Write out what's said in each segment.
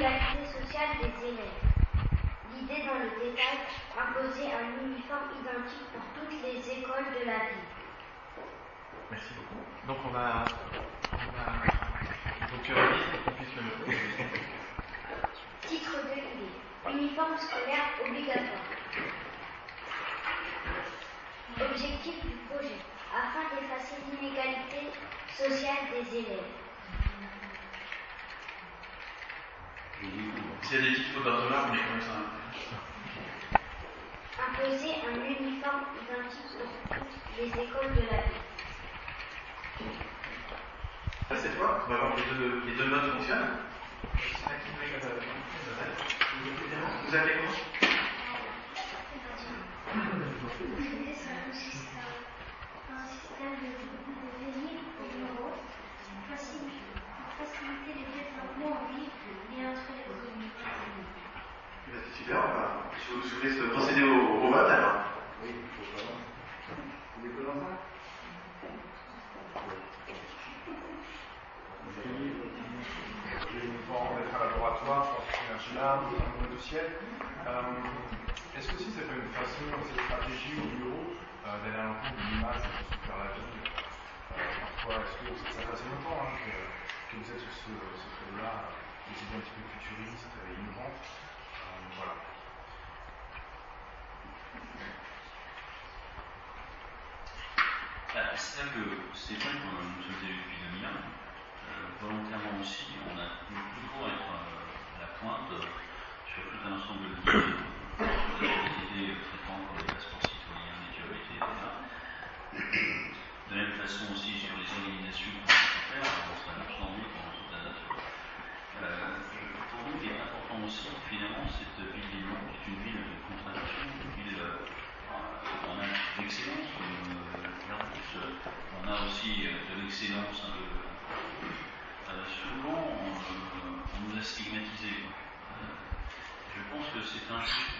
l'activité sociale des élèves. L'idée dans le détail, imposer un uniforme identique pour toutes les écoles de la ville. Merci beaucoup. Donc on va, on va donc euh, on puisse le... Titre de l'idée. Uniforme scolaire obligatoire. Objectif du projet, afin d'effacer l'inégalité sociale des élèves. C'est des mais ça. Imposer un uniforme identique pour toutes les écoles de la ville. Ah, Cette fois, bah, on va voir les deux, les deux fonctionnent. Vous avez quoi Super, voilà. Je vous, je vous procéder au, au vote alors. Oui, il faut vraiment. vous voulez que Bon, on est un laboratoire, je pense que c'est un chien, un logiciel. Euh, Est-ce que si c'est pas une façon, cette stratégie au bureau euh, d'aller à l'encontre d'une image qui se faire la vie euh, Parfois, est-ce que ça fait assez longtemps hein, que, que, vous êtes sur ce, ce là des idées un petit peu futuristes et innovantes? voilà. Ah, c'est ça que c'est vrai qu'on nous sommes élus depuis 2001. Euh, volontairement aussi, on a voulu toujours être euh, à la pointe euh, sur tout un ensemble de dossiers. Euh, Été traitant pour les passeports citoyens, les priorités, etc. De la même façon aussi sur les organisations qu'on peut faire, on s'en pendant toute la nature pour nous, il est important aussi, finalement, cette ville de Lyon est une ville de contradiction, une ville euh, on a d'excellence, euh, on a aussi euh, de l'excellence souvent, on, nous a stigmatisés. Je pense que c'est injuste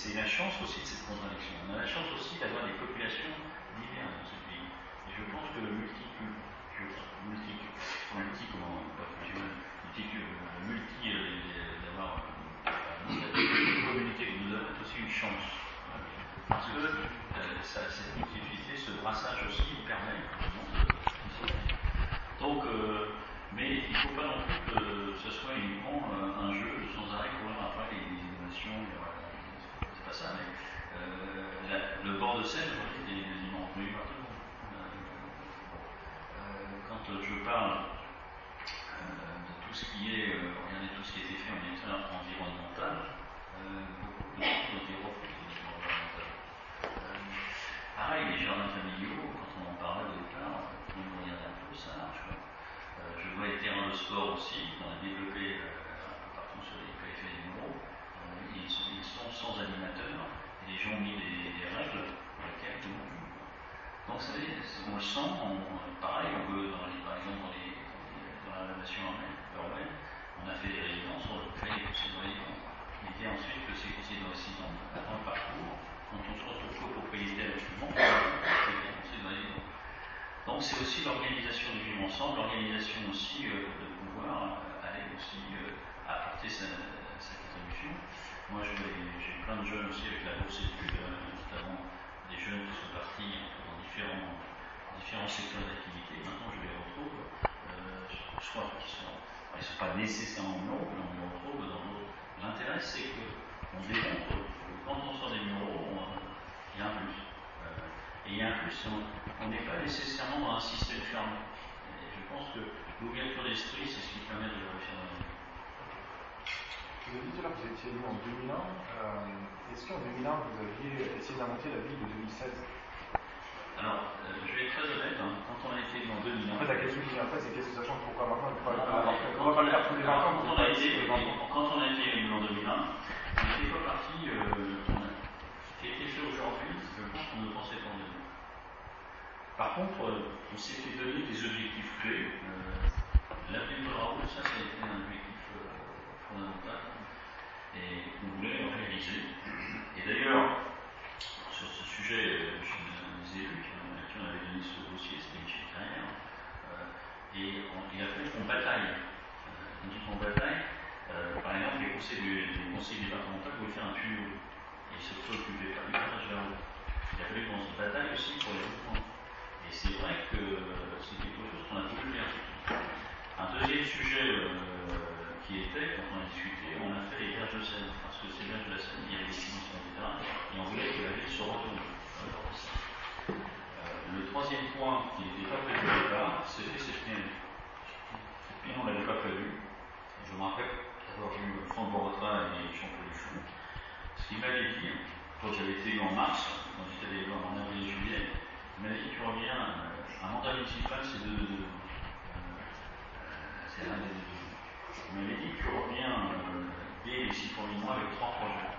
c'est la chance aussi de cette contradiction. On a la chance aussi d'avoir des populations aussi de pouvoir aller aussi apporter sa, sa contribution. Moi, j'ai plein de jeunes aussi avec la bourse notamment des jeunes qui sont partis dans différents, différents secteurs d'activité. Maintenant, je les retrouve, crois qu'ils sont, ils ne sont pas nécessairement nobles, mais on les retrouve dans d'autres. L'intérêt, c'est qu'on démontre que quand on sort des bureaux, il y a un plus. et il y a un plus, on n'est pas nécessairement dans un système fermé. Je pense que l'ouverture d'esprit, c'est ce qui permet de réussir dans la vie. Vous avez dit tout à l'heure que vous étiez élu en 2001. Euh, Est-ce qu'en 2001, vous aviez essayé d'inventer la ville de 2016 Alors, euh, je vais être très honnête, hein, quand on a été élu en 2001. En fait, la question qui vient après, c'est qu'est-ce que ça change Pourquoi maintenant On ne Alors, va pas le faire tous les 20 ans. Quand on a été, quand on a été élu en 2001, on n'était pas parti. Euh, ce qui a été fait aujourd'hui, je pense qu'on ne pensait pas en 2001. Par contre, on s'est fait donner des objectifs clés. Euh, de Raoul, ça, ça a été un objectif euh, fondamental et qu'on voulait réaliser. Et d'ailleurs, sur ce sujet, je des élus qui, on avait donné ce dossier, c'était Michel Carrière, euh, et il a fallu qu'on bataille. Euh, on dit qu'on bataille, euh, par exemple, les conseils, les départementaux voulaient faire un tuyau, et se préoccupaient pas du passage vers l'eau. Il a fallu qu'on se bataille aussi pour les reprendre. Et c'est vrai que c'est quelque chose qu'on a voulu faire. Un deuxième sujet euh, qui était, quand on a discuté, on a fait les berges de Seine, parce que ces berges de la Seine, il y avait des dimensions, etc. Et on voulait que la ville se retourne. Euh, le troisième point qui n'était pas prévu au départ, c'était cette. Cette pienne, on ne l'avait pas prévu. Je me rappelle d'avoir vu Franck Borotra et Jean-Paul Duchon. Ce qu'il m'avait dit, quand j'avais été en mars, quand j'étais élu en avril m'avait dit tu reviens, un mandat municipal, c'est de. de c'est l'un des deux. M'avait dit tu reviens euh, dès les six premiers mois avec trois projets.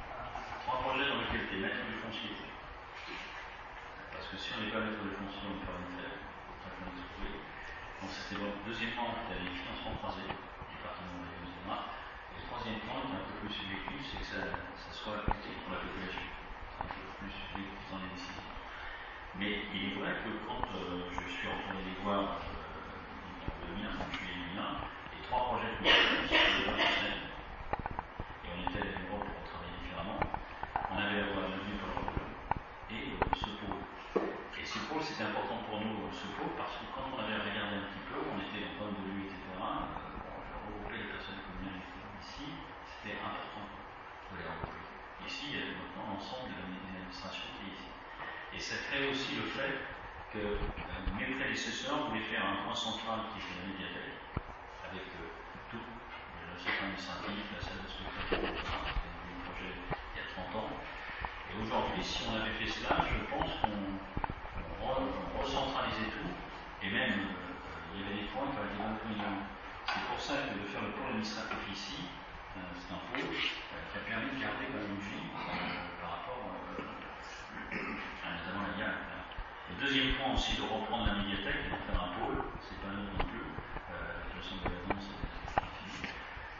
Trois projets dans lesquels tu es maître du foncier. Parce que si on n'est pas maître du foncier, on ne peut rien faire. Donc c'était bon. Deuxièmement, tu as les financements croisés, département de la etc. Et le troisième point, qui est un peu plus subjectif, c'est que ça, ça soit appliqué pour la population. Un peu plus subjectif dans les décisions. Mais il est vrai que quand euh, je suis retourné les voir en 2001, en juillet 2001, les trois projets que nous avons, c'était les Seine, et on était à l'Europe pour travailler différemment. On avait la voie avenue pour le et euh, ce pôle. Et ce pôle, c'était important pour nous, ce pôle, parce que quand on avait regardé un petit peu, on était en bande de lui, etc. Euh, bon, je regroupais les personnes communes ici, c'était important de les regrouper. Ici, il y a maintenant l'ensemble des administrations qui est ici. Et ça crée aussi le fait que euh, mes prédécesseurs voulaient faire un point central qui était la médiathèque, avec euh, tout, le centre administratif, la salle de spectacle, etc. C'était un projet il y a 30 ans. Et aujourd'hui, si on avait fait cela, je pense qu'on on recentralisait tout, et même euh, il y avait des points qui avaient été 20 millions. C'est pour ça que de faire le pôle administratif ici, euh, c'est un pôle euh, qui a permis de garder quand même une vie par rapport à notamment la GAL. Le deuxième point aussi de reprendre la médiathèque et de faire un pôle, c'est pas nous non plus. Euh, le centre de l'annonce,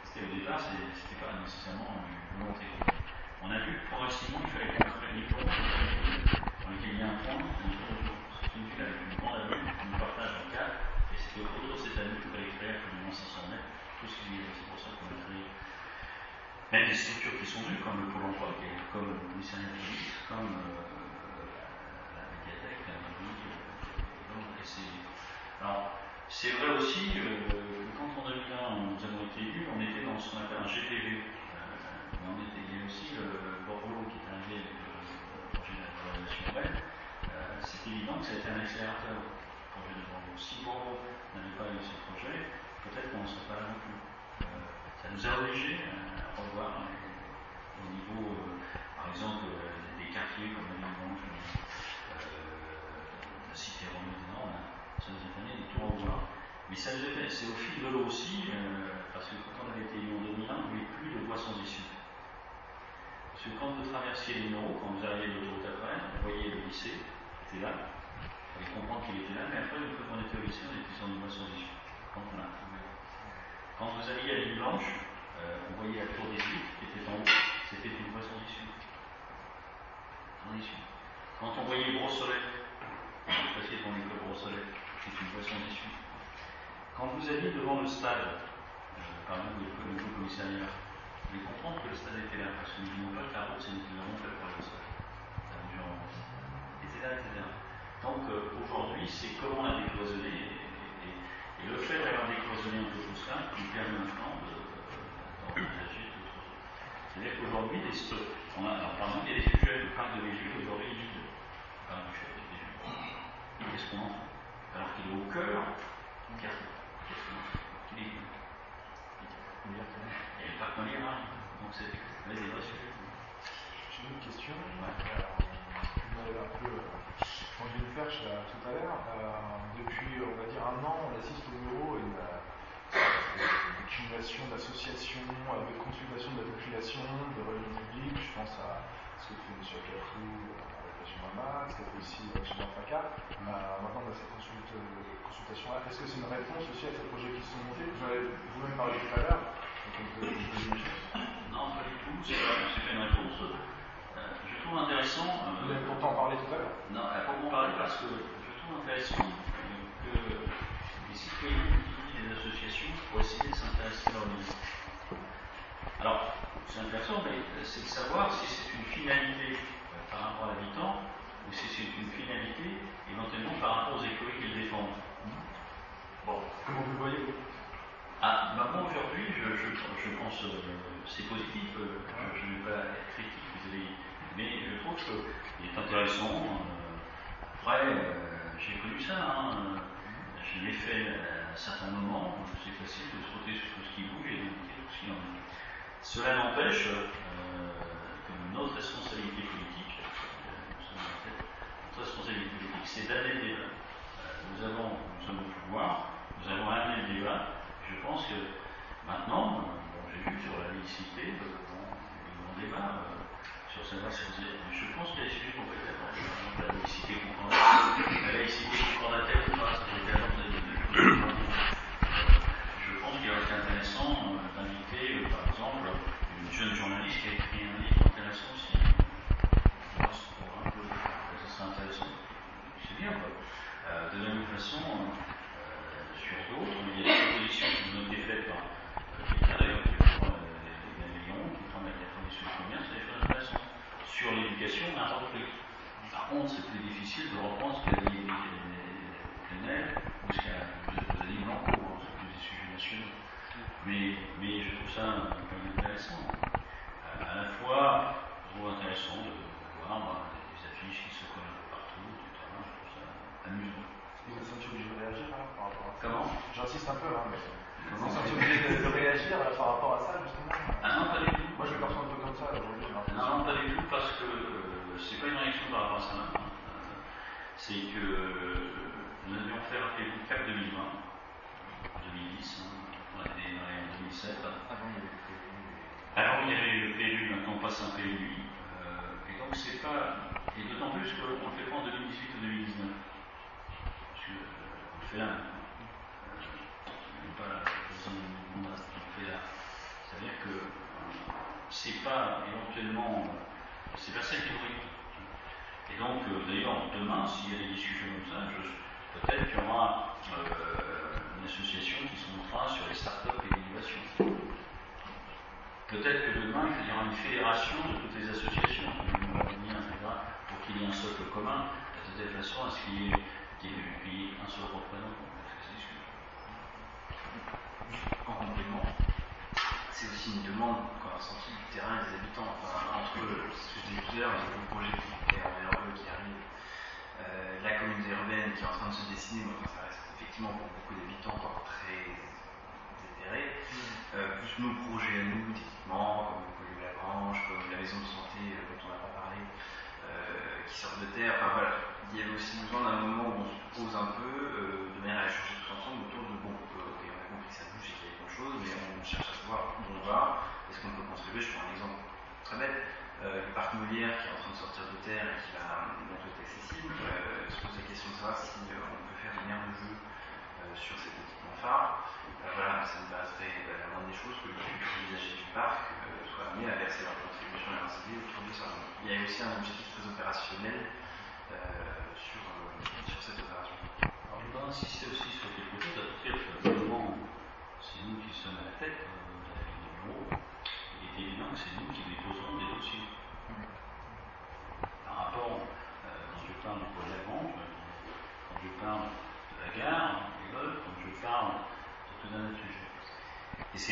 c'était au départ, c'était pas nécessairement une volonté. On a vu progressivement, il fallait qu'on crée ponts dans lesquels il y a un point, c'est une ville avec une grande avenue, une partage en quatre, et c'était autour de cette avenue qu'il fallait créer absolument 500 mètres, tout ce qui c'est pour ça qu'on a créé même des structures qui sont venues, comme le Pôle emploi, comme le commissariat de comme euh, la médiathèque, la mairie, euh, Alors, c'est vrai aussi euh, que quand en 2001 nous avons été élus, on était dans ce qu'on appelle un GPV. Euh, on était, il y a aussi le Bordeaux qui est arrivé avec le, projet de la relation web. c'est évident que ça a été un accélérateur, le projet de Bordeaux. Si Bordeaux n'avait pas eu ce projet, peut-être qu'on ne serait pas là non plus. ça nous a obligés à revoir au niveau, par exemple, des quartiers comme la la cité romaine du Nord, ça nous a permis de revoir. Mais ça nous a fait, c'est au fil de l'eau aussi, euh, parce que quand on avait été en 2001, on ne voulait plus de voies sans issue. Parce que quand vous traversiez les numéros, quand vous arriviez de l'autoroute après, vous voyez le lycée, qui était là, il fallait comprendre qu'il était là, mais après, une fois qu'on était au lycée, on était sur une voie sans issue. Quand, on a, quand vous alliez à l'île Blanche, euh, on voyait la tour des Huit qui était en haut, c'était une voie sans issue. Sans. Quand on voyait Brossolet, on passait devant l'école Brossolet, est une boisson issue. Quand vous allez devant le stade, euh, par exemple, le nouveau commissariat, vous allez comprendre que le stade était là, parce que nous n'oublions pas que la route, c'est une route la croix de Ça nous en etc., etc. Donc euh, aujourd'hui, c'est comment la décloisonner, et, et, et le fait d'avoir décloisonné un peu tout ça, nous permet maintenant d'envisager de, tout. C'est-à-dire qu'aujourd'hui, on a, alors, par exemple, il y a des le parc de Végéo, aujourd'hui, il est vide. Est-ce qu'on en fait? Alors qu'il est au cœur du quartier. Qu'on Il est. Il y a le parc Molière, hein. donc c'est des vrais sujets. J'ai une question. Ouais. Vous m'avez un peu tendu une perche là, tout à l'heure. Euh, depuis, on va dire, un an, on assiste au bureau à une, une accumulation d'associations, euh, de consultations de la population, de religion publique. Je pense à ce que fait M. Caprou avec la Mama, ce qu'a fait aussi. Faca. Euh, maintenant, on a cette consulte, consultation-là. Est-ce que c'est une réponse aussi à ces projets qui sont montés? Vous en avez vous-même parlé tout à l'heure. Non, pas du tout. C'est pas une réponse. Euh, je trouve intéressant. Vous avez pourtant parlé tout à l'heure. Non, elle pas parler parce que je trouve intéressant que les citoyens utilisent des associations pour essayer de s'intéresser à leur. Alors, c'est intéressant, mais c'est de savoir si c'est une finalité euh, par rapport à l'habitant ou si c'est une finalité éventuellement par rapport aux écoles qu'ils défendent. Bon, comment vous le voyez? Ah, bah moi aujourd'hui, je, je, je, pense que euh, c'est positif, euh, je ne vais pas être critique, vis-à-vis, mais je trouve qu'il est intéressant. Euh, après, j'ai connu ça, hein, je l'ai fait à un certain moment, c'est facile de sauter sur tout ce qui bouge et d'éviter tout ce qui en est. Cela n'empêche que notre responsabilité politique, notre responsabilité politique, c'est le débat. Nous avons, nous avons le pouvoir, nous avons amené le débat je pense que maintenant, bon, j'ai vu sur la laïcité, euh, on débat euh, sur savoir si. Je pense qu'il y a des sujets qu'on peut d'accord. La laïcité concordatelle, la laïcité concordatelle ou pas, peut être de, Je pense qu'il aurait été intéressant euh, d'inviter, par exemple, une jeune journaliste qui a écrit un livre intéressant aussi. Pour un peu, ça serait intéressant. Bien, quoi. de la même façon, sur d'autres, il y a des propositions qui nous ont été faites par quelqu'un d'ailleurs qui prend les millions, qui prend la proposition de combien, c'est des choses intéressantes. Sur l'éducation, n'importe plus. Par contre, c'est plus difficile de reprendre ce qu'a dit Plenel ou ce qu'a dit Blanco, c'est plus des sujets nationaux. Mais, mais je trouve ça quand même intéressant. À la fois, je trouve intéressant de, voir bah, des affiches qui se collent Comment? J'insiste un peu, hein, mais vous vous sentez obligé de, réagir euh, par rapport à ça, justement Ah non, pas du tout. Moi, je le perçois un peu comme ça aujourd'hui. Non, non, pas du tout, parce que euh, c'est pas une réaction par rapport à ça. Hein. C'est que euh, nous avions fait, rappelez-vous, CAP 2020, en 2010, hein, on a démarré en 2007. Avant, il y avait le PLU. Alors, il y avait le PLU, maintenant on passe un PLU. Euh, et donc, c'est pas. Et d'autant plus qu'on ne le fait pas en 2018 ou 2019 Euh, pas. C'est-à-dire que euh, c'est pas éventuellement, c'est pas ça qui Et donc, euh, d'ailleurs, demain, s'il y a des discussions comme ça, peut-être qu'il y aura une association qui se montrera sur les startups et l'innovation. Peut-être que demain, il y aura une fédération de toutes les associations, pour qu'il y ait un socle commun, de telle façon à ce qu'il y ait qui est pays un seul représentant. En complément, c'est aussi une demande qu'on a ressentie du terrain et des habitants. Enfin, entre ce que je disais tout à l'heure, le projet qui arrive, euh, la communauté urbaine qui est en train de se dessiner, enfin, ça reste effectivement pour beaucoup d'habitants encore très éthéré. Euh, plus nos projets à nous, typiquement, comme le projet de la Grange, comme la maison de santé euh, dont on n'a pas parlé, euh, qui sort de terre. Il y avait aussi besoin d'un moment où on se pose un peu, euh, de manière à échanger tous ensemble autour de bon, ok, on a compris que ça bouge et qu'il y a quelque chose, mais on cherche à savoir où on va, est-ce qu'on peut contribuer. Je prends un exemple très bête. Euh, le parc Molière qui est en train de sortir de terre et qui va être accessible, se pose la question de savoir si on peut faire une aire de jeu euh, sur cet équipement phare, euh, voilà, ça me paraîtrait euh, la moindre des choses que les usagers du parc soient amenés à verser leur contribution à l'incendie aujourd'hui sur Il y a aussi un objectif très opérationnel sur, sur cette opération. Je voudrais insister aussi sur quelque chose, à dire que vraiment, c'est nous qui sommes à la tête hein, de la ville de il est évident que c'est nous qui déposons des dossiers. Par rapport, quand je parle du avant, quand je parle de la gare,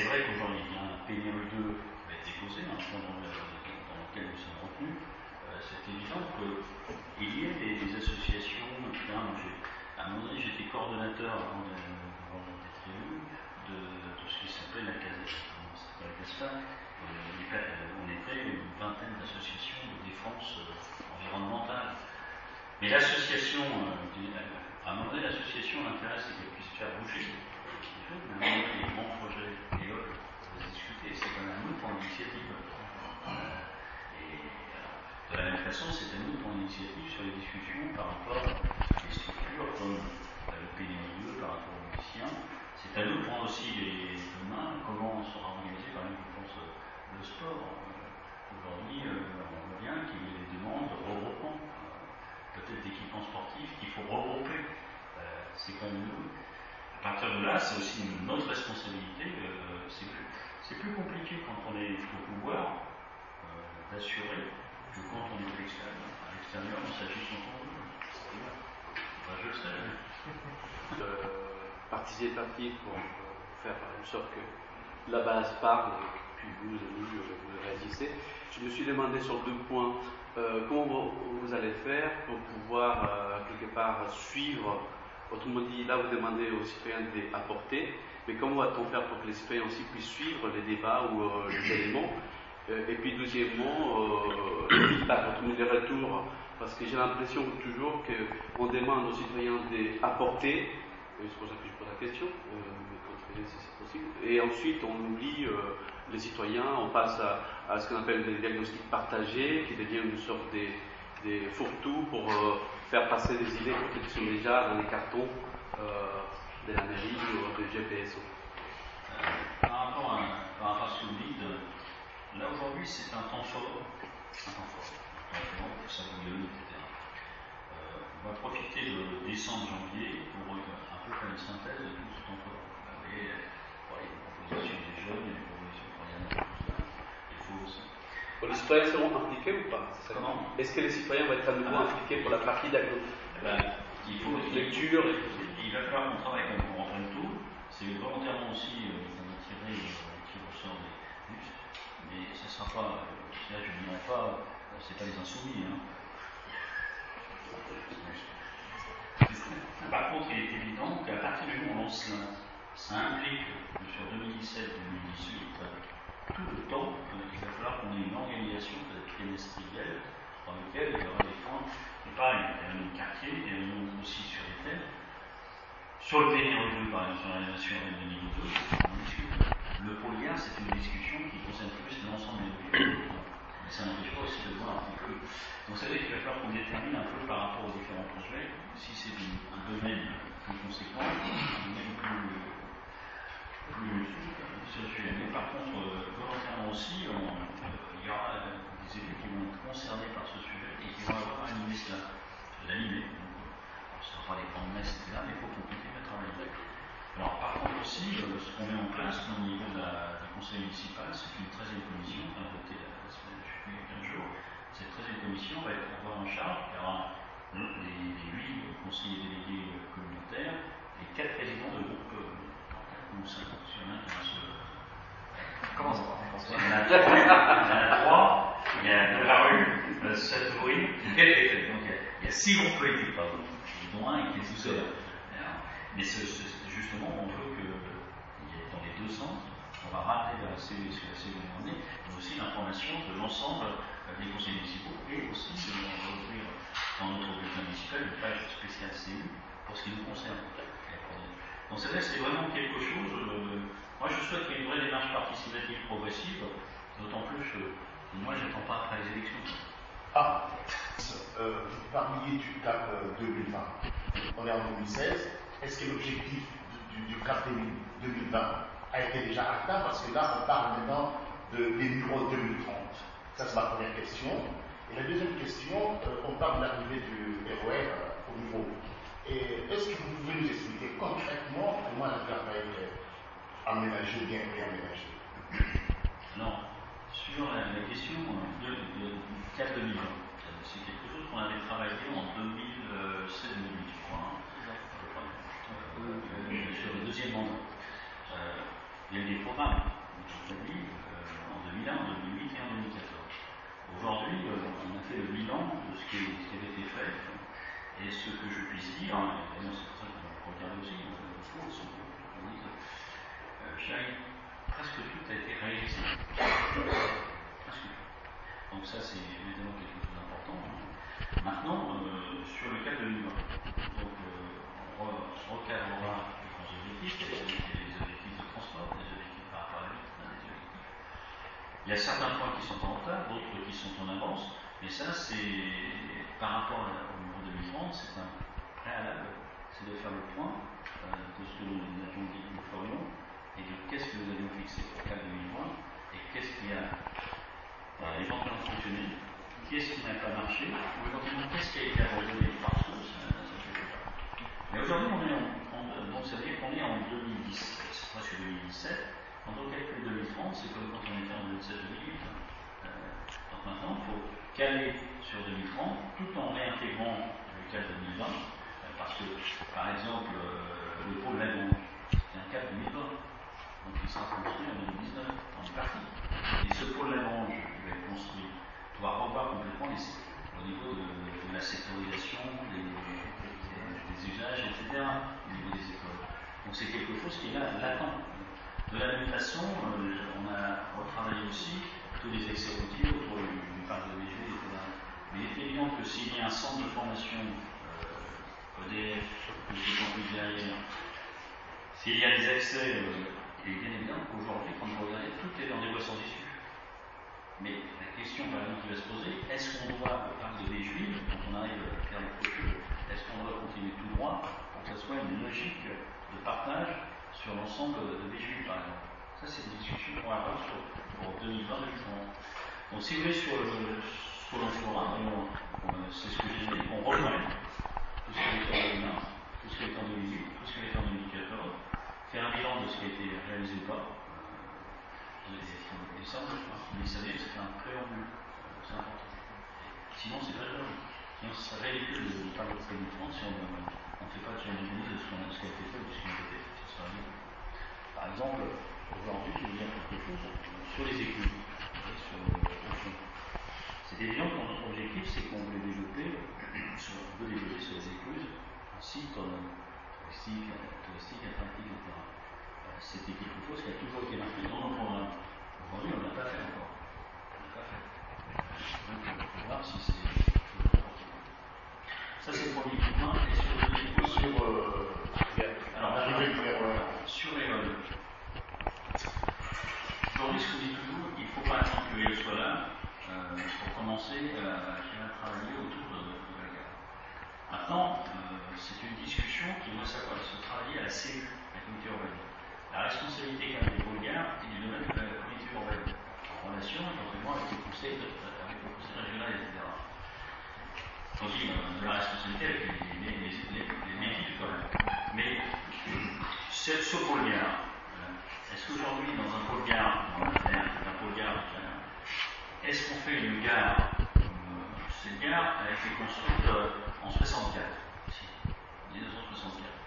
vrai qu'aujourd'hui, il y a un PNRU 2 qui a été posé, un dans, lequel nous sommes retenus. c'est évident qu'il y ait des, associations, à un moment donné, j'étais coordonnateur avant d'être élu de, ce qui s'appelait la CASES. C'était la CASPA. On était une vingtaine d'associations de défense environnementale. Mais l'association, à un moment donné, l'association, l'intérêt, c'est qu'elle puisse faire bouger mais les grands projets on va discuter, c'est même à nous pour l'initiative. Et de la même façon, c'est à nous pour l'initiative sur les discussions par rapport à des structures comme le PNIE, par rapport aux musiciens. C'est à nous de prendre aussi les demain comment on sera organisé, par exemple, je le sport. Aujourd'hui, on voit bien qu'il y a des demandes de regroupement peut-être d'équipements sportifs qu'il faut regrouper. Euh, c'est même nous. À partir de là, c'est aussi notre responsabilité. Euh, c'est plus, compliqué quand on est au pouvoir euh, d'assurer que quand on est à l'extérieur, on s'agit quand on veut. je le sais. participatif pour faire en sorte que la base parle et puis vous, vous, vous réagissez. Je me suis demandé sur deux points. Euh, comment vous, allez faire pour pouvoir euh, quelque part suivre Autrement dit, là vous demandez aux citoyens d'apporter, mais comment va-t-on faire pour que les citoyens aussi puissent suivre les débats ou euh, les éléments Et puis deuxièmement, le feedback, autrement dit, retours, parce que j'ai l'impression toujours qu'on demande aux citoyens d'apporter, c'est pour ça que je pose la question, possible, et ensuite on oublie les citoyens, on passe à, ce qu'on appelle des diagnostics partagés, qui deviennent une sorte des, des fourre-tout pour euh, faire passer des idées qui sont déjà dans les cartons euh, de la mairie ou de GPSO. Euh, par, rapport à, par rapport ce dites, là aujourd'hui c'est un temps fort, un temps fort, pour ça on va profiter de décembre, janvier pour un peu faire une synthèse de tout ce temps fort. Vous voyez, les propositions des jeunes, les les citoyens seront impliqués ou pas Est-ce que les citoyens vont être à nouveau impliqués pour la partie d'agro? Eh ben, Il faut lecture. Il va falloir qu'on travaille pour rentrer tout. C'est volontairement aussi euh, qu'on a tiré euh, qui ressort des bus. Mais ce ne sera pas. Euh, là, je ne dirais pas. C'est pas les insoumis. Hein. Par contre, il est évident qu'à partir du moment où on lance ça implique que sur 2017-2018, tout le temps qu'il va falloir qu'on ait une organisation peut-être trimestrielle dans laquelle il y aura des fonds, et pareil, des réunions de quartier, des réunions aussi sur les thèmes. Sur le PNR2, par exemple, sur la nation de niveau 2, on discute. Le polien, c'est une discussion qui concerne plus l'ensemble des pays. Mais ça n'empêche pas aussi de voir un petit peu. Donc ça veut dire qu'il va falloir qu'on détermine un peu par rapport aux différents projets, si c'est un domaine plus conséquent, un domaine plus, plus mais par contre, euh, aussi, il y aura des élus qui vont être concernés par ce sujet et qui vont avoir animé cela, l'animer. Euh, ce ne sera pas des grandes messes, etc., mais il faut qu'on continue à travailler. Alors, par contre aussi, euh, ce qu'on met en place au niveau du conseil municipal, c'est une 13e commission, on a voté la semaine, je sais plus, il y a 15 jours. Cette 13e commission va être avoir en charge, il y aura les, les 8 conseillers délégués communautaires et 4 présidents de groupes ou 5 Comment ça Il y en a trois, il y a de la rue, euh, quel était Donc il y a six groupes politiques, pardon, dont un qui est tout seul. Mais justement, on veut que dans les deux sens, on va rappeler vers la CE et la CE mais aussi l'information de l'ensemble des conseils municipaux et aussi de ouvrir dans notre bulletin municipal une page spéciale CU pour ce qui nous concerne. Donc c'est vraiment quelque chose. Euh, moi, je souhaite qu'il y ait une vraie démarche participative progressive, d'autant plus que moi, je n'attends pas après les élections. Ah, euh, parliez du CAP 2020. On est en 2016. Est-ce que l'objectif du, CAP 2020 a été déjà atteint? Parce que là, on parle maintenant de, des numéros 2030. Ça, c'est ma première question. Et la deuxième question, euh, on parle de l'arrivée du ROR euh, au niveau. Et est-ce que vous pouvez nous expliquer concrètement comment la CAP a été aménager, bien Non. Sur la, question de, de, 4 2020, c'est quelque chose qu'on avait travaillé en 2007-2008, je crois, hein, euh, sur le deuxième mandat. Euh, il y a eu des programmes euh, en 2001, en 2008 et en 2014. Aujourd'hui, euh, on a fait le bilan de ce qui, ce qui, avait été fait. Et ce que je puisse dire, hein, et c'est pour ça qu'on regarde aussi, on dit que presque tout a été réalisé. Donc ça, c'est évidemment quelque chose d'important. Hein. Maintenant, euh, sur le cas de l'humain, donc euh, on recadrera les grands objectifs, il y a les objectifs de transport, des objectifs par rapport à la vie, objectifs. Il y a certains points qui sont en retard, d'autres qui sont en avance, mais ça, c'est par rapport au niveau 2030, c'est un préalable, c'est de faire le point euh, de ce que nous avions dit que nous ferions et qu'est-ce que nous avions fixé pour le 2020 et qu'est-ce qui a euh, éventuellement fonctionné, qu'est-ce qui n'a pas marché, ou éventuellement qu'est-ce qui a été abandonné fait pas. Mais aujourd'hui, on est en, donc ça veut dire qu'on est en 2017, c'est presque 2017. Quand on calcule 2030, c'est comme quand on était en 2007-2008. Euh, donc maintenant, il faut caler sur 2030 tout en réintégrant le cas 2020, euh, parce que, par exemple, euh, le pôle Lagon, c'est un cas 2020, il sera construit en 2019, en partie. Et ce pôle Lagrange qui va être construit doit revoir complètement les au niveau de, la sectorisation, des, usages, etc., au niveau des écoles. Donc c'est quelque chose qui est là, latent. De la même façon, euh, on a retravaillé aussi tous les excès routiers autour du, du parc de VG, etc. Mais il est évident que s'il y a un centre de formation EDF, que je derrière, s'il y a des accès, euh, est bien évident qu'aujourd'hui, quand vous regardez, tout est dans des voies sans issue. Mais la question par exemple qui va se poser, est-ce qu'on doit, parc de Villejuif, quand on arrive à faire le clôture, est-ce qu'on doit continuer tout droit pour que ce soit une logique de partage sur l'ensemble de Villejuif, par exemple? Ça, c'est une discussion qu'on va avoir sur, pour 2020-2030. Donc, si vous voulez, sur le, forum, c'est ce que j'ai dit, on reprenne tout ce qui est en 2020, tout ce qui est en 2008, tout ce qui est en 2014, faire un bilan de ce qui a été réalisé ou pas. Euh, et ça, mais ça c'est un préambule, c'est important. Sinon, c'est pas grave. Sinon, ce serait ridicule de parler de 2030 si on ne fait pas de suivi de ce, qu ce qui a été fait ou de ce qui a été fait. Par exemple, aujourd'hui, je vais dire quelque chose sur les fond. C'est évident que notre objectif, c'est qu'on voulait développer, C'était quelque chose qui a toujours été marqué dans nos programmes. Aujourd'hui, on ne l'a pas fait encore. On ne l'a pas fait. Donc, on va voir si c'est Ça, c'est le premier point. Et sur le deuxième point, sur. Euh, alors, euh, sur les vols. Aujourd'hui, ce que je dis toujours, il ne faut pas attendre que les soit là euh, pour commencer à, à travailler autour de, de, la gare. Maintenant, euh, c'est une discussion qui doit savoir se travailler à la CU, la communauté urbaine. La responsabilité quand même des pôles gares est du domaine de la communauté urbaine, en relation éventuellement avec les avec le conseil régional, etc. Donc la responsabilité avec les, les, les, les, les quand même. Mais ce, ce gare, est-ce qu'aujourd'hui, dans un pôle dans un pôle gare, est-ce qu'on fait une gare Cette gare a été construite en 64, ici, 1964.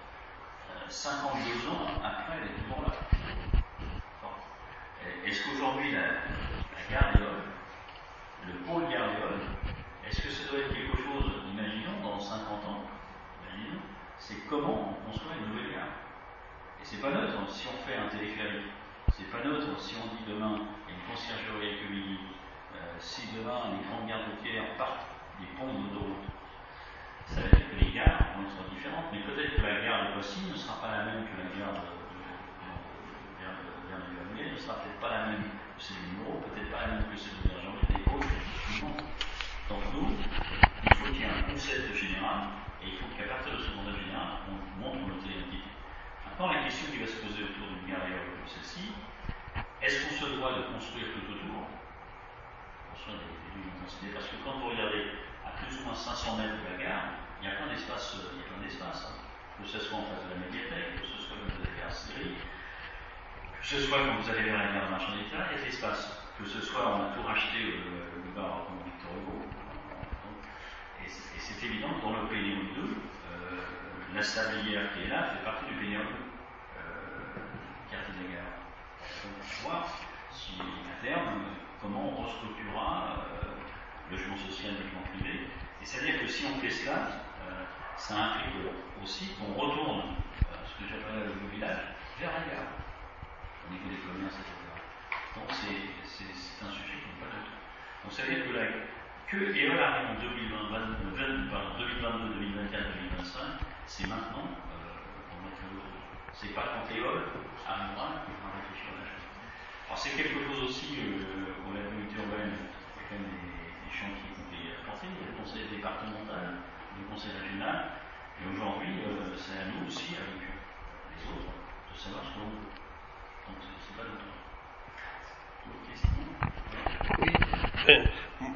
Euh, 52 ans après, elle est toujours là. Bon. Est-ce qu'aujourd'hui, la, la, gare d'Éole, le pôle gare d'Éole, est-ce que ça doit être quelque chose, imaginons, dans 50 ans, imaginons, c'est comment on construit une nouvelle gare et c'est pas neutre si on fait un téléphérique. C'est pas neutre si on dit demain il y a une conciergerie accueillie. Euh, si demain les grandes gares routières partent des ponts d'autoroute. Ça veut dire que les gares vont être différentes, mais peut-être que la gare de Poissy ne sera pas la même que la gare de, de, de, de, ne sera peut-être pas la même que celle du Muro, peut-être pas la même que celle de Bergerie, des pôles, Donc nous, il faut qu'il y ait un concept général, et il faut qu'à partir de ce concept général, on montre notre identité. Maintenant, la question qui va se poser autour d'une gare comme celle-ci, est-ce qu'on se doit de construire tout autour Construire des, des d'intensité Parce que quand vous regardez à plus ou moins 500 mètres de la gare, il y a plein d'espace, il y a plein d'espace. Hein. Que ce soit en face de la médiathèque, que ce soit quand vous allez vers la série, que ce soit quand vous allez vers la gare de marchand d'État, il y a de l'espace. Que ce soit, on a tout racheté le, le bar comme Victor Hugo. Et c'est évident que dans le PNO 2, euh, la sablière qui est là fait partie du PNO 2 quartier des pour voir si à terme, comment on restructurera euh, le logement social, le logement privé. Et c'est-à-dire que si on fait cela, euh, ça implique aussi qu'on retourne euh, ce que j'appelle le village vers ailleurs, au niveau des commerces, etc. Donc c'est un sujet qui n'est pas tout. Donc ça veut dire que, la, que EOL arrive en 2022, 2024, 2025, c'est maintenant euh, C'est pas quand EOL arrivera qu'on va réfléchir à la chose. Alors c'est quelque chose aussi euh, la communauté urbaine, il quand même des, des chantiers qui ont été apportés, il y a le conseil départemental, le conseil régional, et aujourd'hui euh, c'est à nous aussi, avec les autres, de savoir ce qu'on veut. Donc c'est pas notre.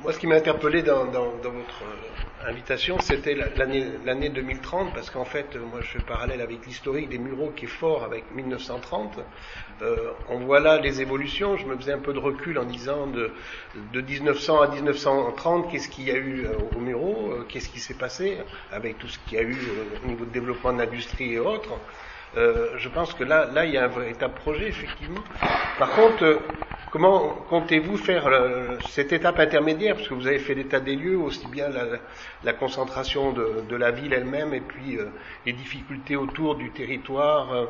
Moi, ce qui m'a interpellé dans, votre invitation, c'était l'année 2030, parce qu'en fait, moi, je fais parallèle avec l'historique des Mureaux qui est fort avec 1930. Euh, on voit là les évolutions. Je me faisais un peu de recul en disant de, de 1900 à 1930, qu'est-ce qu'il y a eu au Mureaux, euh, qu'est-ce qui s'est passé avec tout ce qu'il y a eu euh, au niveau de développement de l'industrie et autres. Euh, je pense que là, là, il y a un véritable projet, effectivement. Par contre, euh, comment comptez-vous faire euh, cette étape intermédiaire? Parce que vous avez fait l'état des lieux, aussi bien la, concentration de, la ville elle-même et puis euh, les difficultés autour du territoire, euh,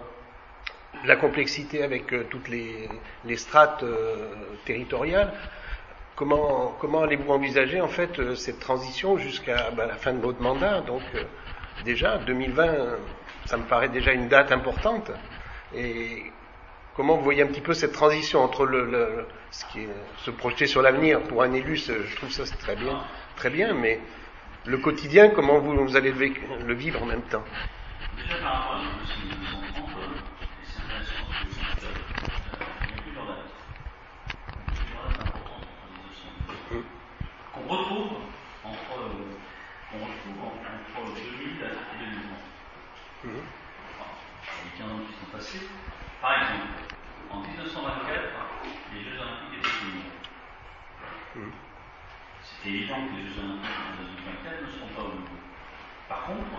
la complexité avec toutes les, strates territoriales. Comment, allez-vous envisager en fait cette transition jusqu'à ben, la fin de votre mandat? Donc déjà 2020 ça me paraît déjà une date importante. Et comment vous voyez un petit peu cette transition entre le, le ce qui est, se projeter sur l'avenir pour un élu, je trouve ça très bien, très bien, mais le quotidien, comment vous, vous allez le, le, vivre en même temps? Déjà par rapport à l'évolution de 1930, c'est intéressant que vous dites, il n'y a plus d'ordre C'est important pour Qu'on retrouve entre, qu'on retrouve entre 2000 et 2030. Les 15 ans qui sont passés. Par exemple, en 1924, les Jeux Olympiques étaient finis. Mmh. C'était évident que les Jeux Olympiques en 2024 ne seront pas au niveau. Par contre,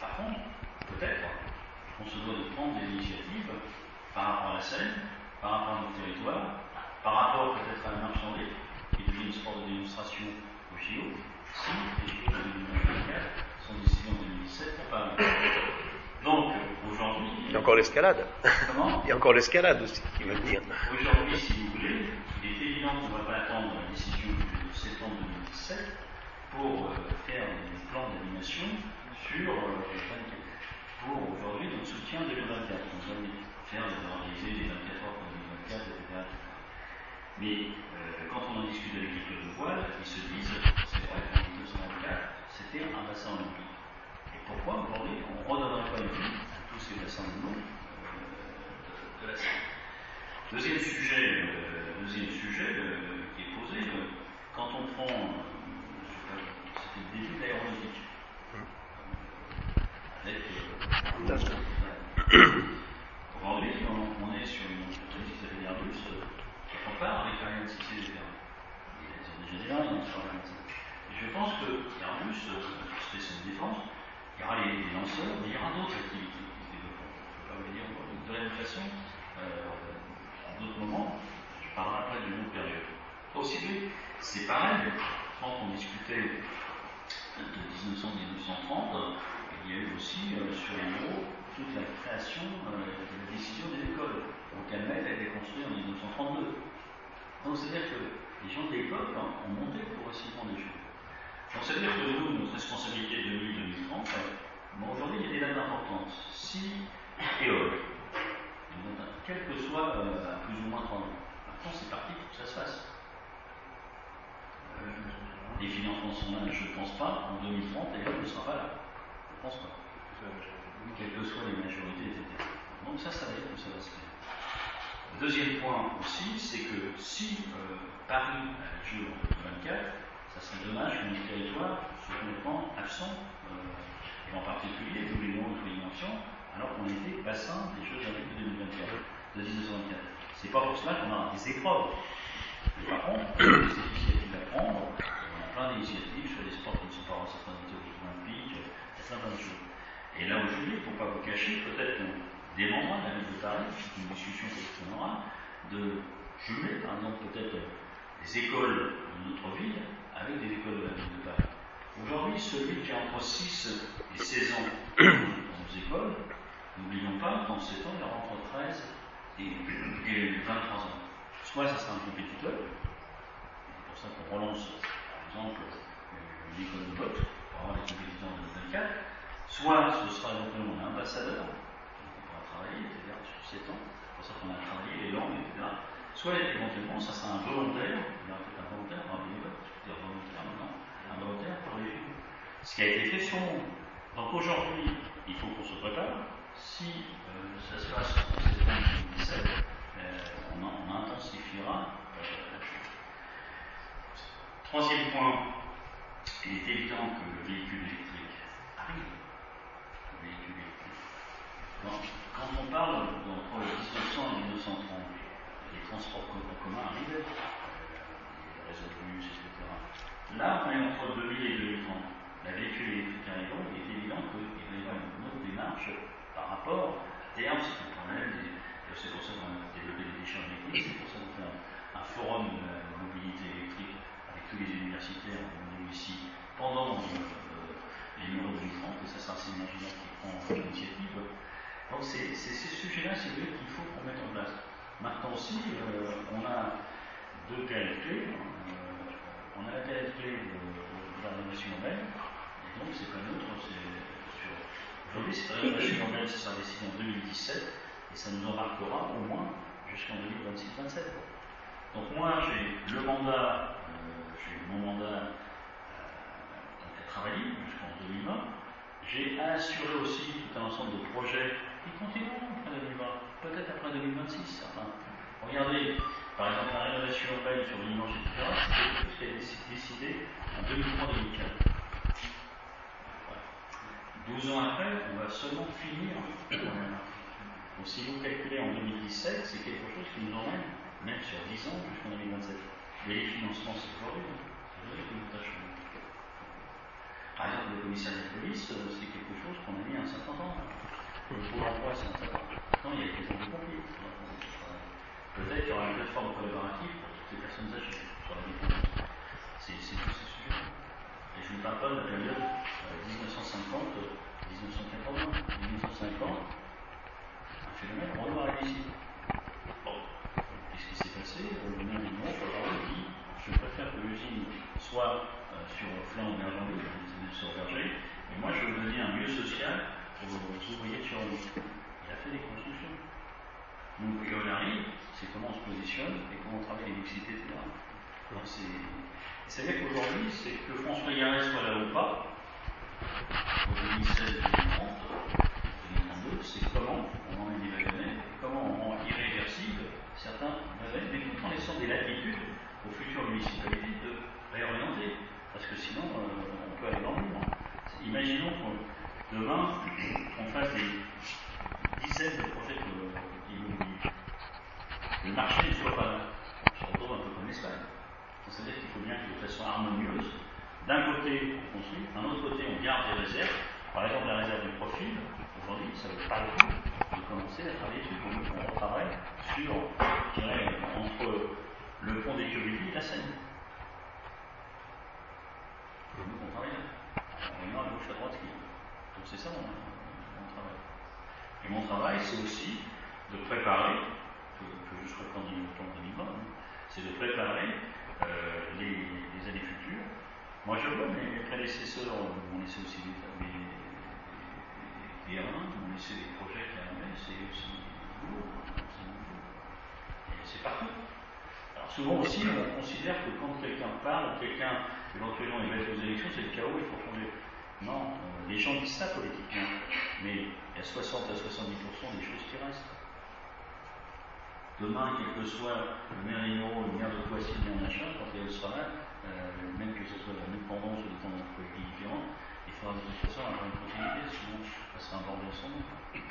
par contre, peut-être, on se doit de prendre des initiatives par rapport à la scène, par rapport à nos territoires, par rapport peut-être à la marche en ligne, qui devient une sport de démonstration au JO, si les de 2024 sont décidés en 2017 pour Paris. Donc, aujourd'hui. Il y a encore l'escalade. Comment Il y a encore l'escalade aussi qui va venir. Aujourd'hui, si vous voulez, il est évident qu'on ne va pas attendre la décision du septembre 2017 pour euh, faire des plans d'animation sur euh, pour aujourd'hui notre soutien 2024. On va faire organiser les 24 heures pour 2024, etc. Mais euh, quand on en discute avec les clubs de voile, ils se disent, c'est vrai qu'en 1924, c'était un bassin olympique. Pourquoi aujourd'hui on ne redonnerait pas une vie à tous ces bassins de l'eau euh, de, la Seine Deuxième sujet, euh, deuxième sujet euh, qui est posé, quand on prend, c'était le début de l'aéronautique, avec aujourd'hui on, on, est sur une entreprise qui s'appelle Airbus, quelque part avec Ariane 6 et. Ils ont déjà ils ont sur Ariane 6. Je pense que Airbus, spécial défense, il y aura les, lanceurs, mais il y aura d'autres activités qui se développeront. Je ne peux pas vous dire de la même façon, euh, en d'autres moments, je parlerai après d'une autre période. Aussi bien, c'est pareil, quand on discutait de 1900-1930, il y a eu aussi euh, sur les mots toute la création euh, de la décision des écoles. Donc Calmette a été construit en 1932. Donc c'est-à-dire que les gens de l'époque hein, ont monté progressivement les choses. Donc ça veut dire que nous, notre responsabilité est de 2030, bon, aujourd'hui il y a des dates importantes. Si EOL, quel que soit euh, plus ou moins 3 ans. Maintenant c'est parti pour que ça se fasse. Euh, les financements sont là, je ne pense pas, en 2030, EOL ne sera pas là. Je ne pense pas. Quelles que soient les majorités, etc. Donc ça, ça veut dire ça va se faire. Le deuxième point aussi, c'est que si euh, Paris a en 2024, serait dommage que nos territoires soient complètement absents, euh, et en particulier, nous les noms de dimensions, alors qu'on était bassin des Jeux Olympiques de 2024, de 1924. C'est pas pour cela qu'on a des épreuves. Mais par contre, des initiatives à prendre, on a plein d'initiatives sur les sports qui ne sont pas en certains olympiques, il y a plein de choses. Et là aujourd'hui, il ne pas vous cacher, peut-être qu'on demandera la ville de Paris, c'est une discussion qu'on aura, de jumeler, par exemple, peut-être des écoles de notre ville avec des écoles de la. Aujourd'hui, celui qui a entre 6 et 16 ans dans nos écoles, n'oublions pas qu'en 7 ans, il aura entre 13 et, 23 ans. Soit ça sera un compétiteur, c'est pour ça qu'on relance, par exemple, une école de vote pour avoir des compétiteurs en 2024, soit ce sera éventuellement un ambassadeur, on pourra travailler, etc., sur 7 ans, c'est pour ça qu'on a travaillé les langues, etc. Soit éventuellement, ça sera un volontaire, il y aura peut-être un volontaire, un bénévole, Ce qui a été fait monde. Donc aujourd'hui, il faut qu'on se prépare. Si euh, ça se passe en septembre 2017, euh, on, intensifiera euh, la chose. Troisième point, il est évident que le véhicule électrique arrive. Le véhicule électrique. quand on parle entre 1900 et 1930, les transports en commun arrivaient, de etc. Là, on est entre 2000 et 2030. La véhicule électrique arrivant, il est évident qu'il va y avoir une autre démarche par rapport à terme, c'est un problème, c'est pour ça qu'on a développé des échanges électriques, c'est pour ça qu'on fait un, forum de mobilité électrique avec tous les universitaires venus ici pendant euh, les numéros 2030, et ça c'est un séminaire qui prend l'initiative. Donc c'est ces sujets-là, c'est qu'il faut qu'on mette en place. Maintenant aussi, euh, on a deux qualités. Euh, on a la qualité de, la urbaine, et donc c'est pas neutre, c'est sur. Aujourd'hui, cette rénovation urbaine, ça sera décidé en 2017, et ça nous embarquera au moins jusqu'en 2026-27. Donc moi, j'ai le mandat, euh, j'ai mon mandat euh, à travailler jusqu'en 2020. J'ai assuré aussi tout un ensemble de projets qui continueront après 2020, peut-être après 2026, certains. Regardez, par exemple, la rénovation urbaine sur etc., chose qui a été décidé en 2003-2004. 12 ans après, on va seulement finir. Donc si vous calculez en 2017, c'est quelque chose qui nous emmène, même sur 10 ans, jusqu'en 2027. Mais les financements, c'est nous tâchons. Par exemple, le commissariat de police, c'est quelque chose qu'on a mis un certain temps. Le pôle emploi, c'est un certain temps. Il y a de pompiers. Peut-être qu'il y aura une plateforme collaborative pour toutes les personnes âgées. C'est tous ces sujets. Et je ne parle pas de la période euh, 1950, 1980, 1950, un phénomène Renoir ici. Bon, qu'est-ce qui s'est passé? Le maire du Nord, dit je préfère que l'usine soit euh, sur flanc berger, sur Verger, mais moi je veux donner un lieu social pour aux ouvriers de Chironi. Il a fait des constructions. Donc, et on arrive, c'est comment on se positionne et comment on travaille les mixités, etc. Donc, c'est-à-dire qu'aujourd'hui, c'est que François Garret soit là ou pas, en 2016, 2030, 2032, c'est comment on emmène des wagonnets, comment on rend irréversible certains wagonnets, mais tout en laissant des latitudes aux futures municipalités de réorienter. Parce que sinon, euh, on peut aller dans le mur. Imaginons que demain, on fasse des dizaines de projets immobiliers. Le marché ne soit pas. On se retrouve un peu comme l'Espagne. C'est-à-dire qu'il faut bien que de façon harmonieuse, d'un côté, on construit, d'un autre côté, on garde des réserves. Par exemple, la réserve du profil, aujourd'hui, ça ne vaut pas le coup de commencer à travailler dessus. Qu'on retravaille sur, je dirais, entre le pont des Cuvilliers et la Seine. Faut qu'on travaille là. En voyant à gauche, à droite, qui Donc c'est ça mon, travail. Et mon travail, c'est aussi de préparer, que, que sois candidat en 2020, hein, c'est de préparer euh, les, années futures. Moi, je vois mes prédécesseurs m'ont laissé aussi des, des, des m'ont laissé des projets qui c'est aussi lourd. C'est partout. Alors souvent aussi, on considère que quand quelqu'un parle, quelqu'un éventuellement est mettre aux élections, c'est le chaos, il faut changer. Non, euh, les gens disent ça politiquement, mais il y a 60 à 70% des choses qui restent. Demain, quel que soit le maire Hénaud, le maire de Poissy, le maire machin, quand il sera là, euh, même que ce soit la indépendance ou des tendances politiques différentes, il faudra toute façon avoir une continuité, sinon ça sera un bordel sans nom.